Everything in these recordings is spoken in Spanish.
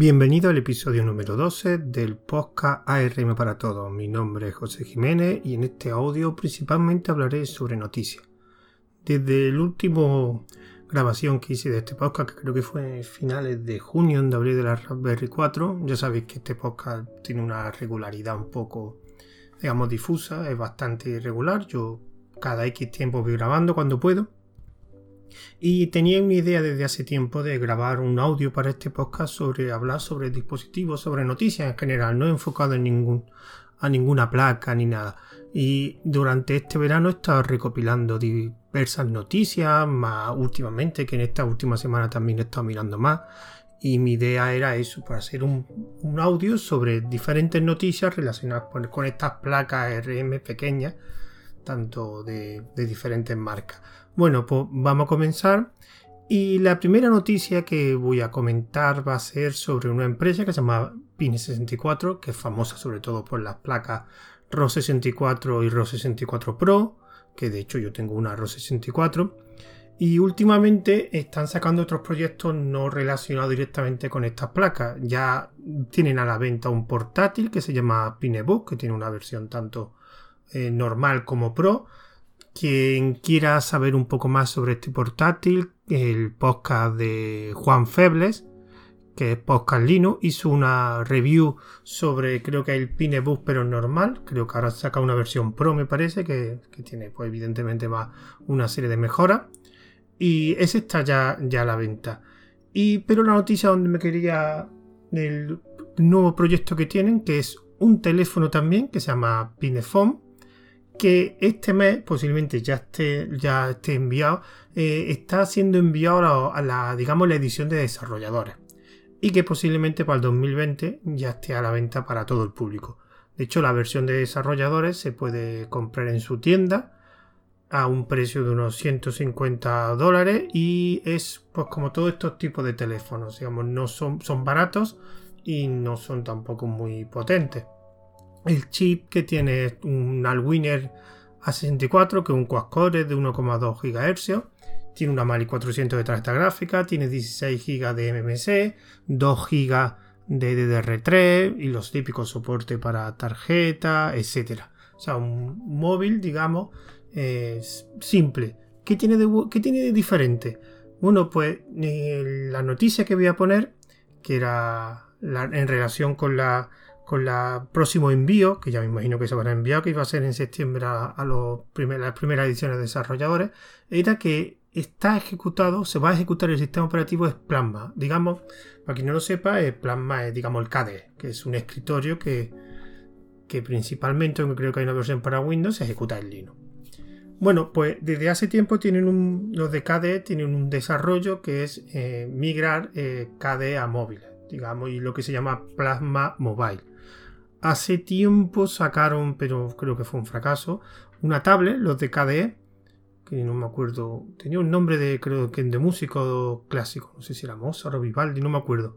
Bienvenido al episodio número 12 del podcast ARM para Todos. Mi nombre es José Jiménez y en este audio principalmente hablaré sobre noticias. Desde el último grabación que hice de este podcast, que creo que fue en finales de junio, en abril de la Raspberry 4, ya sabéis que este podcast tiene una regularidad un poco, digamos, difusa, es bastante irregular. Yo cada X tiempo voy grabando cuando puedo y tenía una idea desde hace tiempo de grabar un audio para este podcast sobre hablar sobre dispositivos, sobre noticias en general, no enfocado en a ninguna placa ni nada. Y durante este verano he estado recopilando diversas noticias, más últimamente, que en esta última semana también he estado mirando más. Y mi idea era eso, para hacer un, audio sobre diferentes noticias relacionadas con, estas placas RM pequeñas, tanto de diferentes marcas. Bueno, pues vamos a comenzar. Y la primera noticia que voy a comentar va a ser sobre una empresa que se llama Pine64, que es famosa sobre todo por las placas RO64 y RO64 Pro, que de hecho yo tengo una RO64. Y últimamente están sacando otros proyectos no relacionados directamente con estas placas. Ya tienen a la venta un portátil que se llama Pinebook, que tiene una versión tanto eh, normal como Pro quien quiera saber un poco más sobre este portátil, el podcast de Juan Febles, que es podcast Linux, hizo una review sobre creo que el Pinebook pero normal, creo que ahora saca una versión Pro me parece, que, tiene pues evidentemente más una serie de mejoras. Y ese está ya, ya a la venta. Y, pero la noticia donde me quería el nuevo proyecto que tienen, que es un teléfono también, que se llama Pinephone, que este mes posiblemente ya esté, ya esté enviado, eh, está siendo enviado a la, digamos, la edición de desarrolladores y que posiblemente para el 2020 ya esté a la venta para todo el público. De hecho, la versión de desarrolladores se puede comprar en su tienda a un precio de unos 150 dólares y es pues como todos estos tipos de teléfonos, digamos, no son, son baratos y no son tampoco muy potentes. El chip que tiene un Alwiner A64, que es un quad-core de 1,2 GHz. Tiene una Mali 400 de tarjeta gráfica, tiene 16 GB de MMC, 2 GB de DDR3 y los típicos soportes para tarjeta, etc. O sea, un móvil, digamos, simple. ¿Qué tiene, de, ¿Qué tiene de diferente? Bueno, pues eh, la noticia que voy a poner, que era en relación con la con el próximo envío, que ya me imagino que se van a enviar, que iba a ser en septiembre a, las primeras ediciones de desarrolladores, era que está ejecutado, se va a ejecutar el sistema operativo es Plasma. Digamos, para quien no lo sepa, Plasma es digamos el KDE, que es un escritorio que, que principalmente, aunque creo que hay una versión para Windows, se ejecuta en Linux. Bueno, pues desde hace tiempo tienen un, los de KDE tienen un desarrollo que es eh, migrar eh, KDE a móviles, digamos, y lo que se llama Plasma Mobile. Hace tiempo sacaron, pero creo que fue un fracaso, una tablet, los de KDE, que no me acuerdo, tenía un nombre de, creo que de músico clásico, no sé si era Mozart o Vivaldi, no me acuerdo,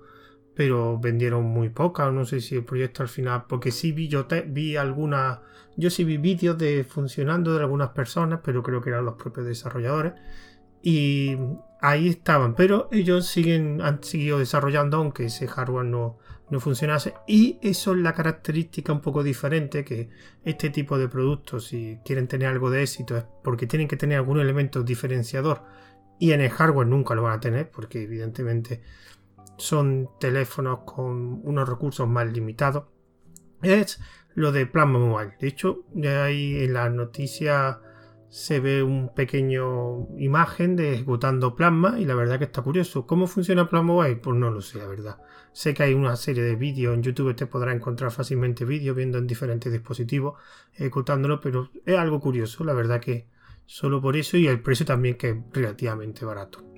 pero vendieron muy pocas, no sé si el proyecto al final, porque sí vi, yo vi algunas, yo sí vi vídeos de funcionando de algunas personas, pero creo que eran los propios desarrolladores, y ahí estaban, pero ellos siguen, han seguido desarrollando, aunque ese hardware no, no funcionase. Y eso es la característica un poco diferente que este tipo de productos, si quieren tener algo de éxito, es porque tienen que tener algún elemento diferenciador. Y en el hardware nunca lo van a tener, porque evidentemente son teléfonos con unos recursos más limitados. Es lo de Plasma Mobile. De hecho, ya ahí en la noticia se ve un pequeño imagen de ejecutando Plasma y la verdad que está curioso. ¿Cómo funciona Plasma Mobile? Pues no lo sé, la verdad. Sé que hay una serie de vídeos en YouTube, te podrá encontrar fácilmente vídeos viendo en diferentes dispositivos ejecutándolo, pero es algo curioso, la verdad que solo por eso y el precio también que es relativamente barato.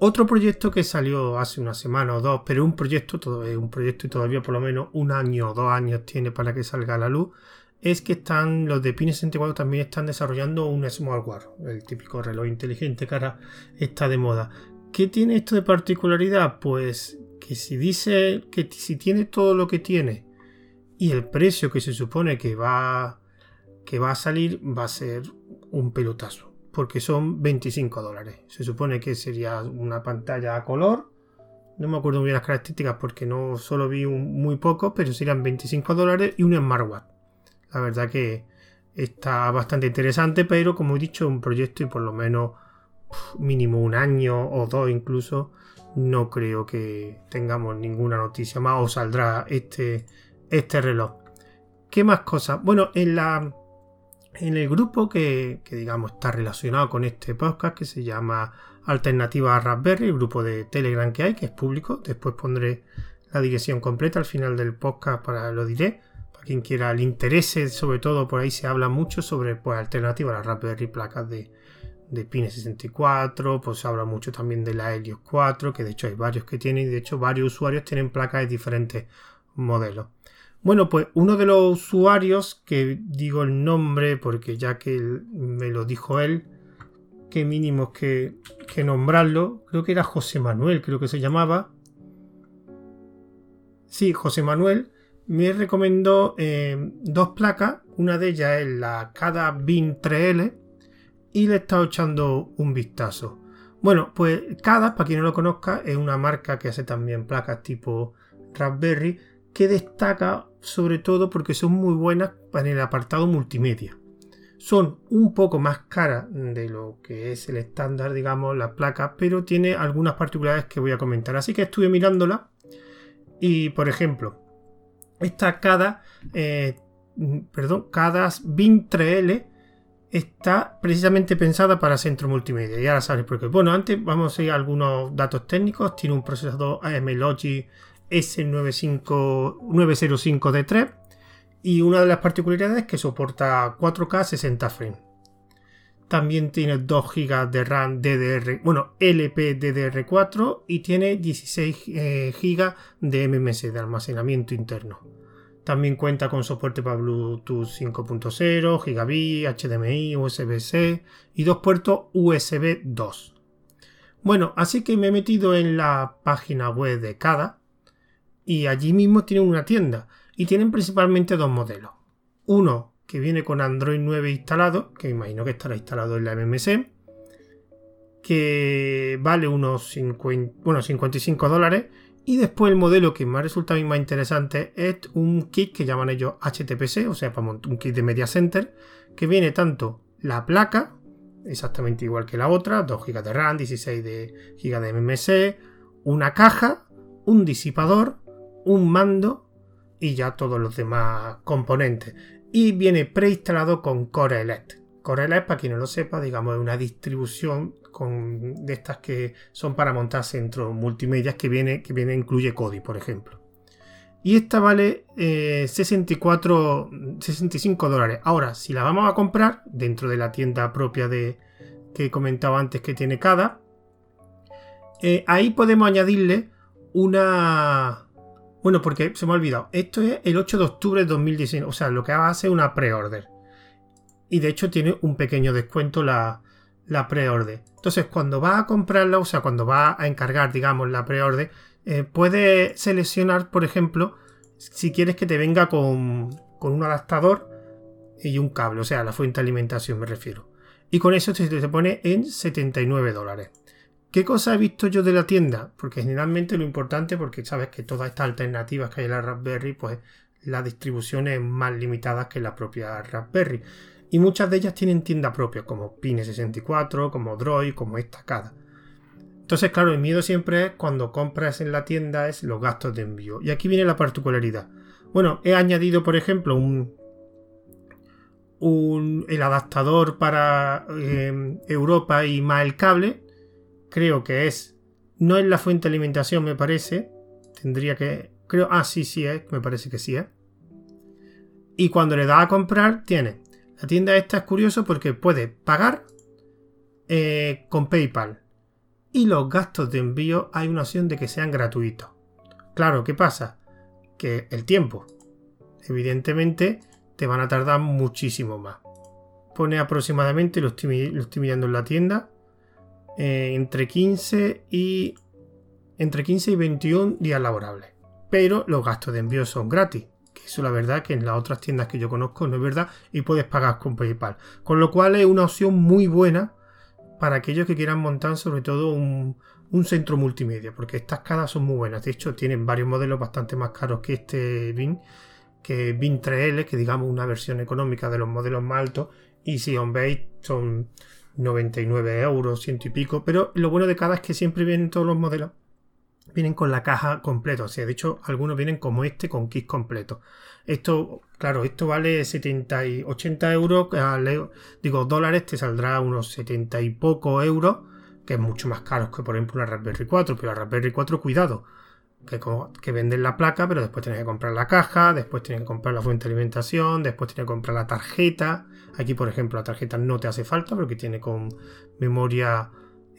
Otro proyecto que salió hace una semana o dos, pero un proyecto, es un proyecto y todavía por lo menos un año o dos años tiene para que salga a la luz, es que están los de Pine 64 también están desarrollando un smartwatch, el típico reloj inteligente que ahora está de moda. ¿Qué tiene esto de particularidad? Pues que si dice que si tiene todo lo que tiene y el precio que se supone que va que va a salir va a ser un pelotazo, porque son 25 dólares. Se supone que sería una pantalla a color no me acuerdo muy bien las características porque no solo vi muy poco, pero serían 25 dólares y un smartwatch. La verdad que está bastante interesante, pero como he dicho, un proyecto y por lo menos mínimo un año o dos incluso, no creo que tengamos ninguna noticia más o saldrá este, este reloj. ¿Qué más cosas? Bueno, en la en el grupo que, digamos está relacionado con este podcast que se llama Alternativa a Raspberry, el grupo de Telegram que hay, que es público. Después pondré la dirección completa al final del podcast para lo diré. Para quien quiera le interese, sobre todo por ahí se habla mucho sobre pues, alternativas a las Raspberry placas de, de Pine 64, pues se habla mucho también de la Helios 4, que de hecho hay varios que tienen, y de hecho varios usuarios tienen placas de diferentes modelos. Bueno, pues uno de los usuarios, que digo el nombre porque ya que me lo dijo él, que mínimo que, que nombrarlo, creo que era José Manuel, creo que se llamaba. Sí, José Manuel me recomendó eh, dos placas, una de ellas es la Cada BIN 3L y le he estado echando un vistazo. Bueno, pues Cada, para quien no lo conozca, es una marca que hace también placas tipo Raspberry que destaca sobre todo porque son muy buenas para el apartado multimedia. Son un poco más caras de lo que es el estándar, digamos, las placas, pero tiene algunas particularidades que voy a comentar. Así que estuve mirándola y, por ejemplo, esta CADA, eh, perdón, CADAS BIN 3L está precisamente pensada para centro multimedia. Y ahora sabes por qué. Bueno, antes vamos a ir a algunos datos técnicos. Tiene un procesador AM Logic S905D3 y una de las particularidades es que soporta 4K 60 frames. También tiene 2 GB de RAM DDR, bueno, LPDDR4 y tiene 16 eh, GB de MMS de almacenamiento interno. También cuenta con soporte para Bluetooth 5.0, Gigabit, HDMI, USB-C y dos puertos USB 2. Bueno, así que me he metido en la página web de cada y allí mismo tienen una tienda y tienen principalmente dos modelos. Uno que viene con Android 9 instalado, que imagino que estará instalado en la MMC, que vale unos 50, bueno, 55 dólares. Y después el modelo que me ha resultado más interesante es un kit que llaman ellos HTPC, o sea, un kit de Media Center, que viene tanto la placa, exactamente igual que la otra, 2 GB de RAM, 16 GB de MMC, una caja, un disipador, un mando y ya todos los demás componentes. Y viene preinstalado con Core Elect. Core Elect, para quien no lo sepa, digamos, es una distribución con, de estas que son para montar centros multimedia que viene, que viene, incluye Kodi, por ejemplo. Y esta vale 64, eh, 65 dólares. Ahora, si la vamos a comprar dentro de la tienda propia de que he comentado antes que tiene cada, eh, ahí podemos añadirle una, bueno, porque se me ha olvidado. Esto es el 8 de octubre de 2019. O sea, lo que hace es una pre-order. Y de hecho tiene un pequeño descuento la, pre-order. Entonces, cuando va a comprarla, o sea, cuando va a encargar, digamos, la pre-order, eh, puedes seleccionar, por ejemplo, si quieres que te venga con, con un adaptador y un cable, o sea, la fuente de alimentación me refiero. Y con eso te, te pone en 79 dólares. ¿Qué cosa he visto yo de la tienda? Porque generalmente lo importante, porque sabes que todas estas alternativas que hay en la Raspberry, pues la distribución es más limitada que la propia Raspberry. Y muchas de ellas tienen tienda propia, como Pine64, como Droid, como esta cada. Entonces, claro, el miedo siempre es cuando compras en la tienda es los gastos de envío. Y aquí viene la particularidad. Bueno, he añadido, por ejemplo, un, el adaptador para eh, Europa y más el cable creo que es. No es la fuente de alimentación, me parece. Tendría que. Creo. Ah, sí, sí. Me parece que sí es. Y cuando le da a comprar, tiene. La tienda esta es curioso porque puede pagar eh, con PayPal. Y los gastos de envío hay una opción de que sean gratuitos. Claro, ¿qué pasa? Que el tiempo. Evidentemente te van a tardar muchísimo más. Pone aproximadamente, lo estoy, lo estoy mirando en la tienda, eh, entre 15 y entre 15 y 21 días laborables. Pero los gastos de envío son gratis. Que eso la verdad que en las otras tiendas que yo conozco no es verdad y puedes pagar con PayPal. Con lo cual es una opción muy buena para aquellos que quieran montar sobre todo un, un centro multimedia, porque estas cajas son muy buenas. De hecho, tienen varios modelos bastante más caros que este BIN, que BIN 3L, que digamos una versión económica de los modelos más altos. Y si os veis, son 99 euros, ciento y pico. Pero lo bueno de cada es que siempre vienen todos los modelos. Vienen con la caja completa. O sea, de hecho, algunos vienen como este con kit completo. Esto, claro, esto vale 70 y 80 euros. Digo, dólares te saldrá unos 70 y poco euros que es mucho más caro que por ejemplo una Raspberry 4, pero la Raspberry 4 cuidado, que, que venden la placa, pero después tienes que comprar la caja, después tienes que comprar la fuente de alimentación, después tienes que comprar la tarjeta. Aquí, por ejemplo, la tarjeta no te hace falta porque tiene con memoria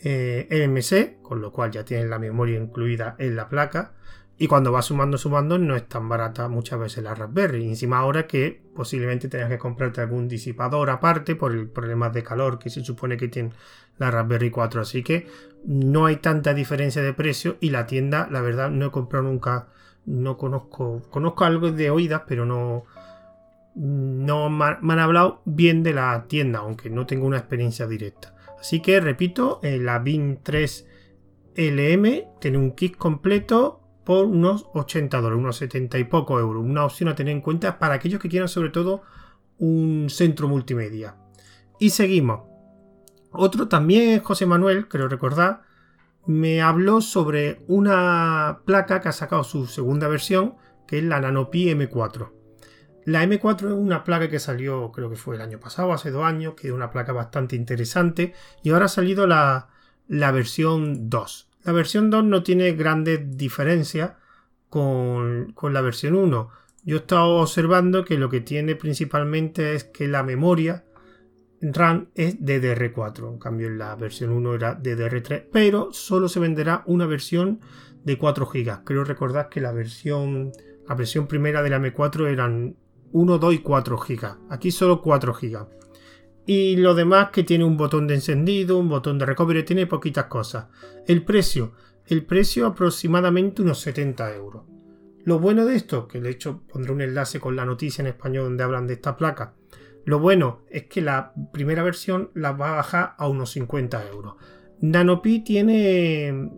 eh, MMC, con lo cual ya tienes la memoria incluida en la placa. Y cuando vas sumando, sumando, no es tan barata muchas veces la Raspberry. Y encima ahora que posiblemente tengas que comprarte algún disipador aparte por el problema de calor que se supone que tiene la Raspberry 4. Así que no hay tanta diferencia de precio. Y la tienda, la verdad, no he comprado nunca. No conozco. Conozco algo de oídas, pero no. No me han hablado bien de la tienda, aunque no tengo una experiencia directa. Así que repito, eh, la BIN 3 LM tiene un kit completo por unos 80 dólares, unos 70 y poco euros. Una opción a tener en cuenta para aquellos que quieran sobre todo un centro multimedia. Y seguimos. Otro también, José Manuel, creo recordar, me habló sobre una placa que ha sacado su segunda versión, que es la Nanopi M4. La M4 es una placa que salió, creo que fue el año pasado, hace dos años, que es una placa bastante interesante, y ahora ha salido la, la versión 2. La versión 2 no tiene grandes diferencias con, la versión 1. Yo he estado observando que lo que tiene principalmente es que la memoria RAM es DDR4. En cambio, en la versión 1 era DDR3, pero solo se venderá una versión de 4 GB. Creo recordar que la versión, la versión primera de la M4 eran 1, 2 y 4 GB. Aquí solo 4 GB. Y lo demás que tiene un botón de encendido, un botón de recovery, tiene poquitas cosas. El precio, el precio aproximadamente unos 70 euros. Lo bueno de esto, que de hecho pondré un enlace con la noticia en español donde hablan de esta placa. Lo bueno es que la primera versión la va a bajar a unos 50 euros. Nanopi tiene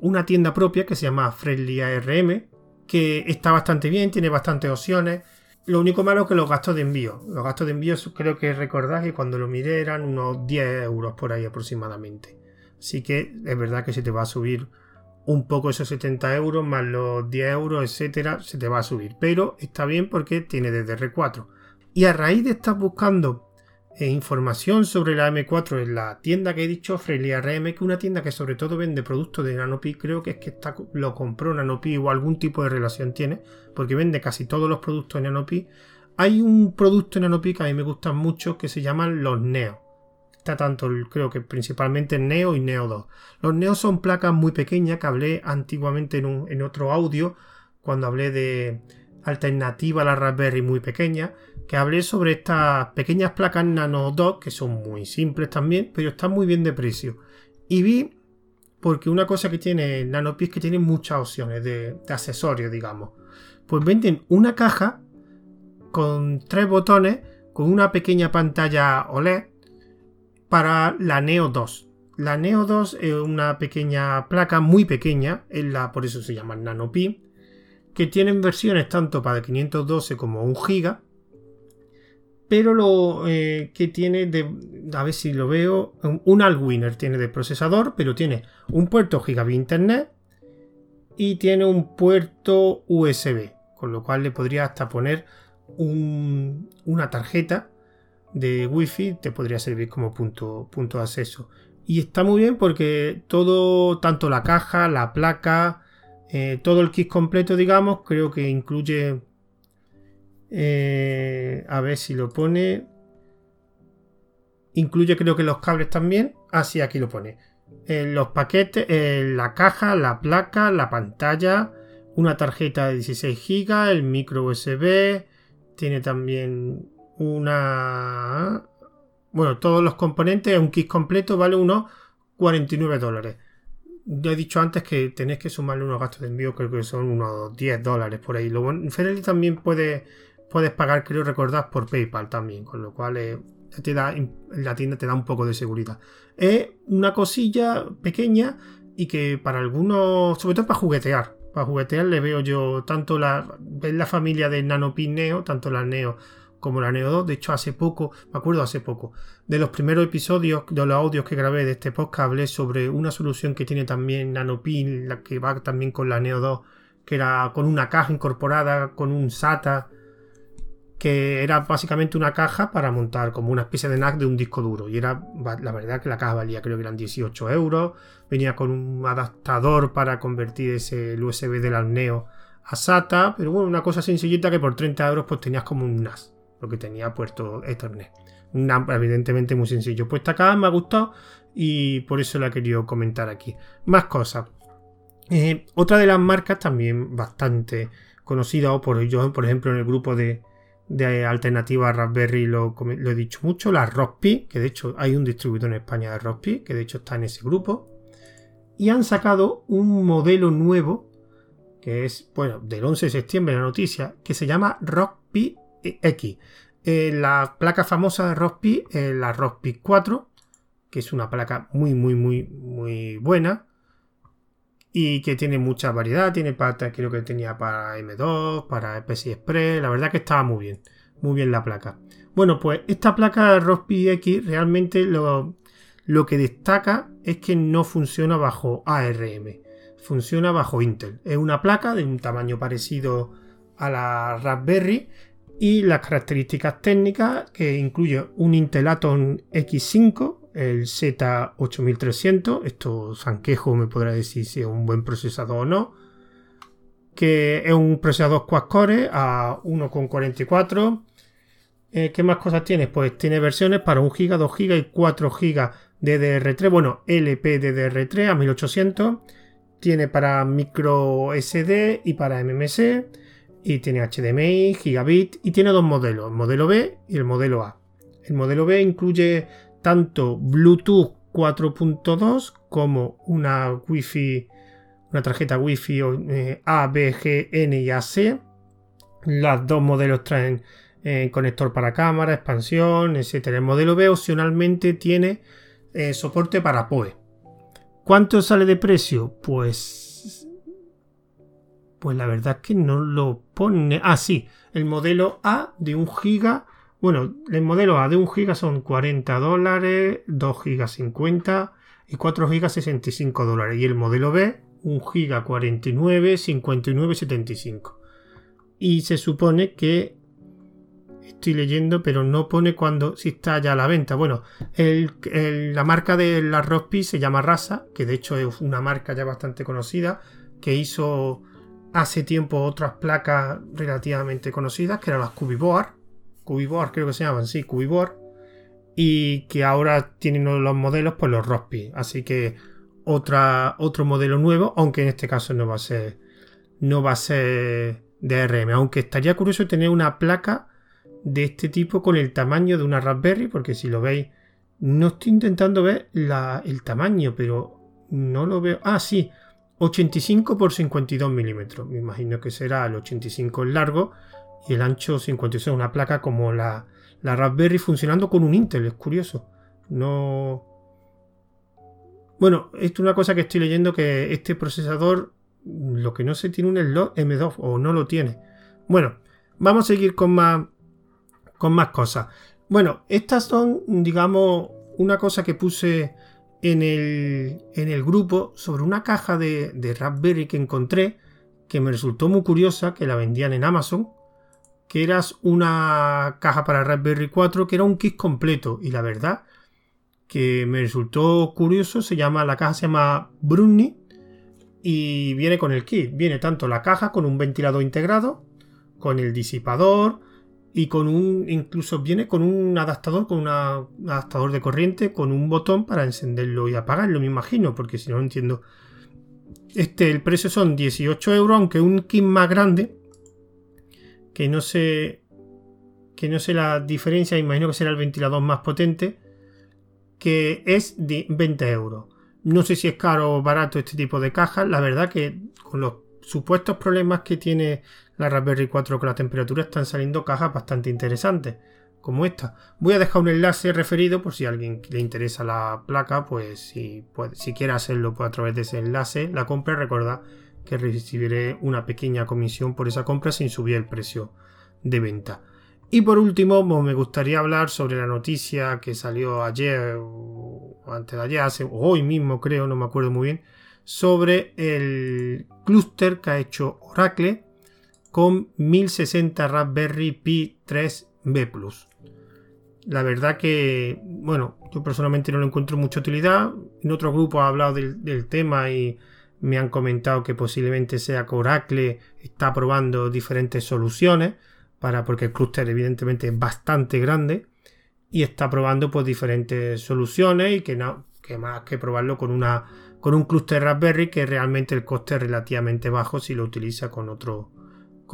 una tienda propia que se llama Friendly ARM, que está bastante bien, tiene bastantes opciones. Lo único malo es que los gastos de envío. Los gastos de envío creo que recordad que cuando lo miré eran unos 10 euros por ahí aproximadamente. Así que es verdad que se te va a subir un poco esos 70 euros más los 10 euros, etcétera, se te va a subir. Pero está bien porque tiene DDR4. Y a raíz de estar buscando e información sobre la M4 en la tienda que he dicho, Freely RM, que es una tienda que sobre todo vende productos de Nanopi, creo que es que está, lo compró Nanopi o algún tipo de relación tiene, porque vende casi todos los productos de Nanopi. Hay un producto en Nanopi que a mí me gustan mucho que se llaman los Neo. Está tanto, creo que principalmente Neo y Neo 2. Los Neo son placas muy pequeñas que hablé antiguamente en, en otro audio, cuando hablé de alternativa a la Raspberry muy pequeña que hablé sobre estas pequeñas placas Nano 2 que son muy simples también, pero están muy bien de precio. Y vi, porque una cosa que tiene NanoPi es que tiene muchas opciones de, accesorios, digamos. Pues venden una caja con tres botones, con una pequeña pantalla OLED para la Neo 2. La Neo 2 es una pequeña placa muy pequeña, es la, por eso se llama NanoPi, que tienen versiones tanto para 512 como 1 GB pero lo eh, que tiene de, a ver si lo veo, un Alwinner tiene de procesador, pero tiene un puerto gigabit internet y tiene un puerto USB, con lo cual le podría hasta poner una tarjeta de wifi, te podría servir como punto, punto de acceso. Y está muy bien porque todo, tanto la caja, la placa, eh, todo el kit completo, digamos, creo que incluye eh, a ver si lo pone. Incluye creo que los cables también. Ah, sí, aquí lo pone. Eh, los paquetes, la caja, la placa, la pantalla, una tarjeta de 16 GB, el micro USB. Tiene también una... Bueno, todos los componentes, un kit completo vale unos 49 dólares. Ya he dicho antes que tenéis que sumarle unos gastos de envío, creo que son unos 10 dólares por ahí. Lo bueno, también puede puedes pagar, creo recordar, por PayPal también, con lo cual eh, te da, la tienda te da un poco de seguridad. Es una cosilla pequeña y que para algunos, sobre todo para juguetear, para juguetear le veo yo tanto la, la familia de Nanopin Neo, tanto la Neo como la Neo 2. De hecho, hace poco, me acuerdo hace poco, de los primeros episodios, de los audios que grabé de este podcast, hablé sobre una solución que tiene también Nanopin, la que va también con la Neo 2, que era con una caja incorporada, con un SATA que era básicamente una caja para montar como una especie de NAC de un disco duro. Y era, la verdad que la caja valía creo que eran 18 euros. Venía con un adaptador para convertir ese USB del Neo a SATA. Pero bueno, una cosa sencillita que por 30 euros pues tenías como un NAS. Lo que tenía puerto Ethernet. Un NAS evidentemente muy sencillo. Pues esta caja me ha gustado y por eso la he querido comentar aquí. Más cosas. Eh, otra de las marcas también bastante conocida o por yo, por ejemplo, en el grupo de, de alternativa Raspberry lo, he dicho mucho, la Rospi, que de hecho hay un distribuidor en España de Rospi, que de hecho está en ese grupo. Y han sacado un modelo nuevo, que es, bueno, del 11 de septiembre la noticia, que se llama Rospi X. Eh, la placa famosa de Rospi es la Rospi 4, que es una placa muy, muy, muy, muy buena y que tiene mucha variedad, tiene para, creo que tenía para M2, para PCI Express, la verdad que estaba muy bien, muy bien la placa. Bueno, pues esta placa Rospi X realmente lo, lo que destaca es que no funciona bajo ARM, funciona bajo Intel. Es una placa de un tamaño parecido a la Raspberry y las características técnicas que incluye un Intel Atom X5 el Z8300. Esto Sanquejo me podrá decir si es un buen procesador o no. Que es un procesador quad-core a 1,44. Eh, ¿Qué más cosas tiene? Pues tiene versiones para 1 GB, 2 GB y 4 GB DDR3. Bueno, LP DDR3 a 1800. Tiene para micro SD y para MMC. Y tiene HDMI, gigabit. Y tiene dos modelos, el modelo B y el modelo A. El modelo B incluye tanto Bluetooth 4.2 como una Wi-Fi, una tarjeta Wi-Fi eh, A, B, G, N y AC. Los dos modelos traen eh, conector para cámara, expansión, etc. El modelo B opcionalmente tiene eh, soporte para PoE. ¿Cuánto sale de precio? Pues. Pues la verdad es que no lo pone. Ah, sí. El modelo A de 1 GB bueno, el modelo A de 1 GB son 40 dólares, 2 GB 50 y 4 GB 65 dólares. Y el modelo B, 1 GB 49, 59, 75. Y se supone que estoy leyendo, pero no pone cuando si está ya a la venta. Bueno, la marca de la Rospi se llama Rasa, que de hecho es una marca ya bastante conocida, que hizo hace tiempo otras placas relativamente conocidas, que eran las Cubiboard Cubiboard, creo que se llaman, sí, Cubiboard. Y que ahora tienen los modelos, pues los Rospi. Así que otra, otro modelo nuevo, aunque en este caso no va a ser. No va a ser DRM. Aunque estaría curioso tener una placa de este tipo con el tamaño de una Raspberry. Porque si lo veis. No estoy intentando ver el tamaño, pero no lo veo. Ah, sí. 85 por 52 milímetros. Me imagino que será el 85 en largo y el ancho 56, una placa como la, la Raspberry funcionando con un Intel, es curioso. No. Bueno, esto es una cosa que estoy leyendo que este procesador lo que no se tiene un slot M2 o no lo tiene. Bueno, vamos a seguir con más con más cosas. Bueno, estas son, digamos, una cosa que puse en el, en el grupo sobre una caja de, de Raspberry que encontré que me resultó muy curiosa, que la vendían en Amazon que era una caja para Raspberry 4 que era un kit completo. Y la verdad que me resultó curioso, se llama la caja se llama Bruni y viene con el kit, viene tanto la caja con un ventilador integrado, con el disipador y con un incluso viene con un adaptador con un adaptador de corriente con un botón para encenderlo y apagarlo, me imagino, porque si no entiendo este el precio son 18 euros, aunque un kit más grande que no sé que no sé la diferencia, imagino que será el ventilador más potente, que es de 20 euros. No sé si es caro o barato este tipo de cajas, la verdad que con los supuestos problemas que tiene la Raspberry 4 con la temperatura están saliendo cajas bastante interesantes, como esta. Voy a dejar un enlace referido por si a alguien le interesa la placa, pues si, si quiere hacerlo pues a través de ese enlace, la compra, recuerda que recibiré una pequeña comisión por esa compra sin subir el precio de venta. Y por último, pues, me gustaría hablar sobre la noticia que salió ayer o antes de ayer, hace, hoy mismo creo, no me acuerdo muy bien, sobre el clúster que ha hecho Oracle con 1060 Raspberry Pi 3B La verdad que, bueno, yo personalmente no le encuentro mucha utilidad. En otro grupo ha hablado del, tema y me han comentado que posiblemente sea que Oracle está probando diferentes soluciones para porque el clúster evidentemente es bastante grande y está probando pues diferentes soluciones y que no que más que probarlo con una con un clúster Raspberry que realmente el coste es relativamente bajo si lo utiliza con otro,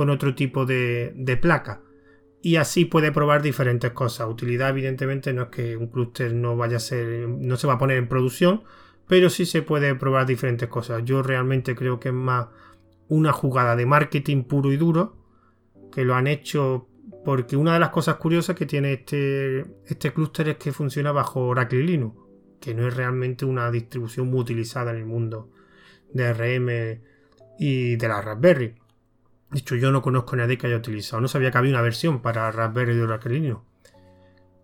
con otro tipo de, placa. Y así puede probar diferentes cosas. Utilidad, evidentemente, no es que un clúster no vaya a ser, no se va a poner en producción, pero sí se puede probar diferentes cosas. Yo realmente creo que es más una jugada de marketing puro y duro, que lo han hecho porque una de las cosas curiosas que tiene este, este clúster es que funciona bajo Oracle Linux que no es realmente una distribución muy utilizada en el mundo de RM y de la Raspberry. De hecho, yo no conozco a nadie que haya utilizado. No sabía que había una versión para Raspberry de Oracle Linux.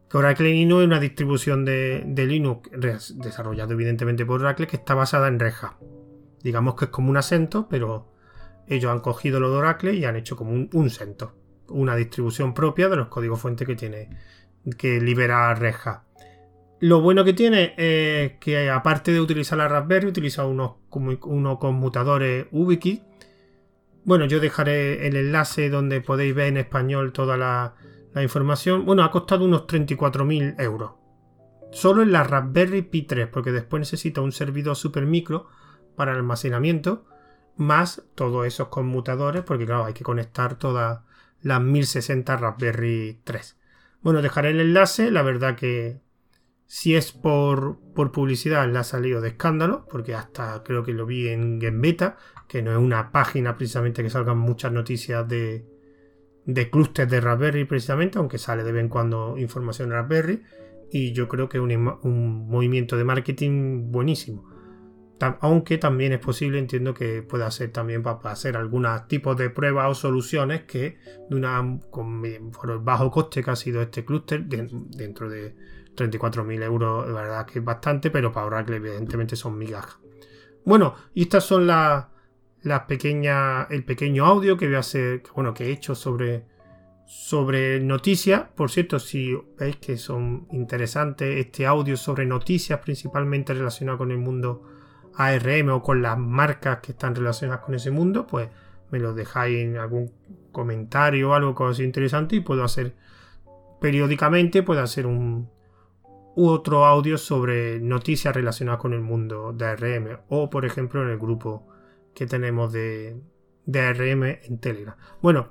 Que Oracle Linux es una distribución de, Linux desarrollado evidentemente por Oracle que está basada en Red Digamos que es como un acento, pero ellos han cogido lo de Oracle y han hecho como un, un. Una distribución propia de los códigos fuente que tiene que libera Red lo bueno que tiene es que aparte de utilizar la Raspberry, utiliza unos, unos conmutadores UbiKit. Bueno, yo dejaré el enlace donde podéis ver en español toda la, información. Bueno, ha costado unos 34.000 euros. Solo en la Raspberry Pi 3, porque después necesita un servidor super micro para almacenamiento, más todos esos conmutadores, porque claro, hay que conectar todas las 1060 Raspberry 3. Bueno, dejaré el enlace, la verdad que si es por, publicidad, le ha salido de escándalo, porque hasta creo que lo vi en Beta, que no es una página precisamente que salgan muchas noticias de, de clústeres de Raspberry precisamente, aunque sale de vez en cuando información de Raspberry. Y yo creo que es un, movimiento de marketing buenísimo. aunque también es posible, entiendo que pueda ser también para, hacer algunos tipos de pruebas o soluciones que de una con, por el bajo coste que ha sido este clúster dentro de 34.000 euros, la verdad que es bastante, pero para Oracle evidentemente son migajas. Bueno, y estas son las, las pequeñas, el pequeño audio que voy a hacer, bueno, que he hecho sobre, sobre noticias. Por cierto, si veis que son interesantes este audio sobre noticias, principalmente relacionadas con el mundo ARM o con las marcas que están relacionadas con ese mundo, pues me lo dejáis en algún comentario o algo que os interesante y puedo hacer periódicamente, puedo hacer un, otro audio sobre noticias relacionadas con el mundo de ARM o por ejemplo en el grupo que tenemos de, de ARM en Telegram. Bueno,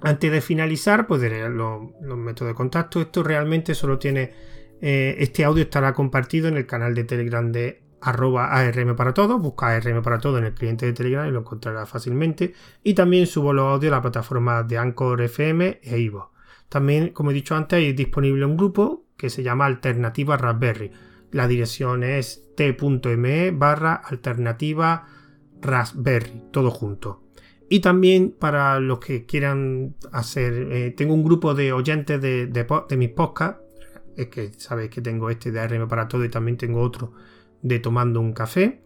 antes de finalizar, pues los, métodos de contacto. Esto realmente solo tiene. Eh, este audio estará compartido en el canal de Telegram de arroba ARM para todos. Busca ARM para todo en el cliente de Telegram y lo encontrará fácilmente. Y también subo los audios a la plataforma de Anchor FM e Ivo. También, como he dicho antes, hay disponible un grupo que se llama Alternativa Raspberry. La dirección es t.me barra alternativa Raspberry, todo junto. Y también para los que quieran hacer, eh, tengo un grupo de oyentes de, de, mis podcasts, es que sabéis que tengo este de ARM para todo y también tengo otro de Tomando un Café,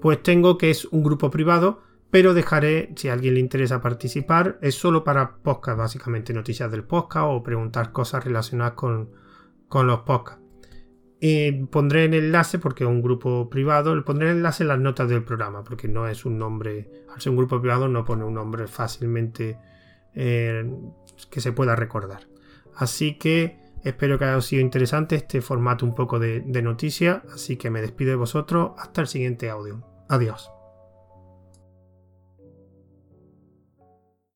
pues tengo que es un grupo privado, pero dejaré, si a alguien le interesa participar, es solo para podcast, básicamente noticias del podcast o preguntar cosas relacionadas con, con los podcasts. Y pondré el enlace, porque es un grupo privado, le pondré el enlace en las notas del programa, porque no es un nombre, al ser un grupo privado no pone un nombre fácilmente eh, que se pueda recordar. Así que espero que haya sido interesante este formato un poco de, de noticia, así que me despido de vosotros hasta el siguiente audio. Adiós.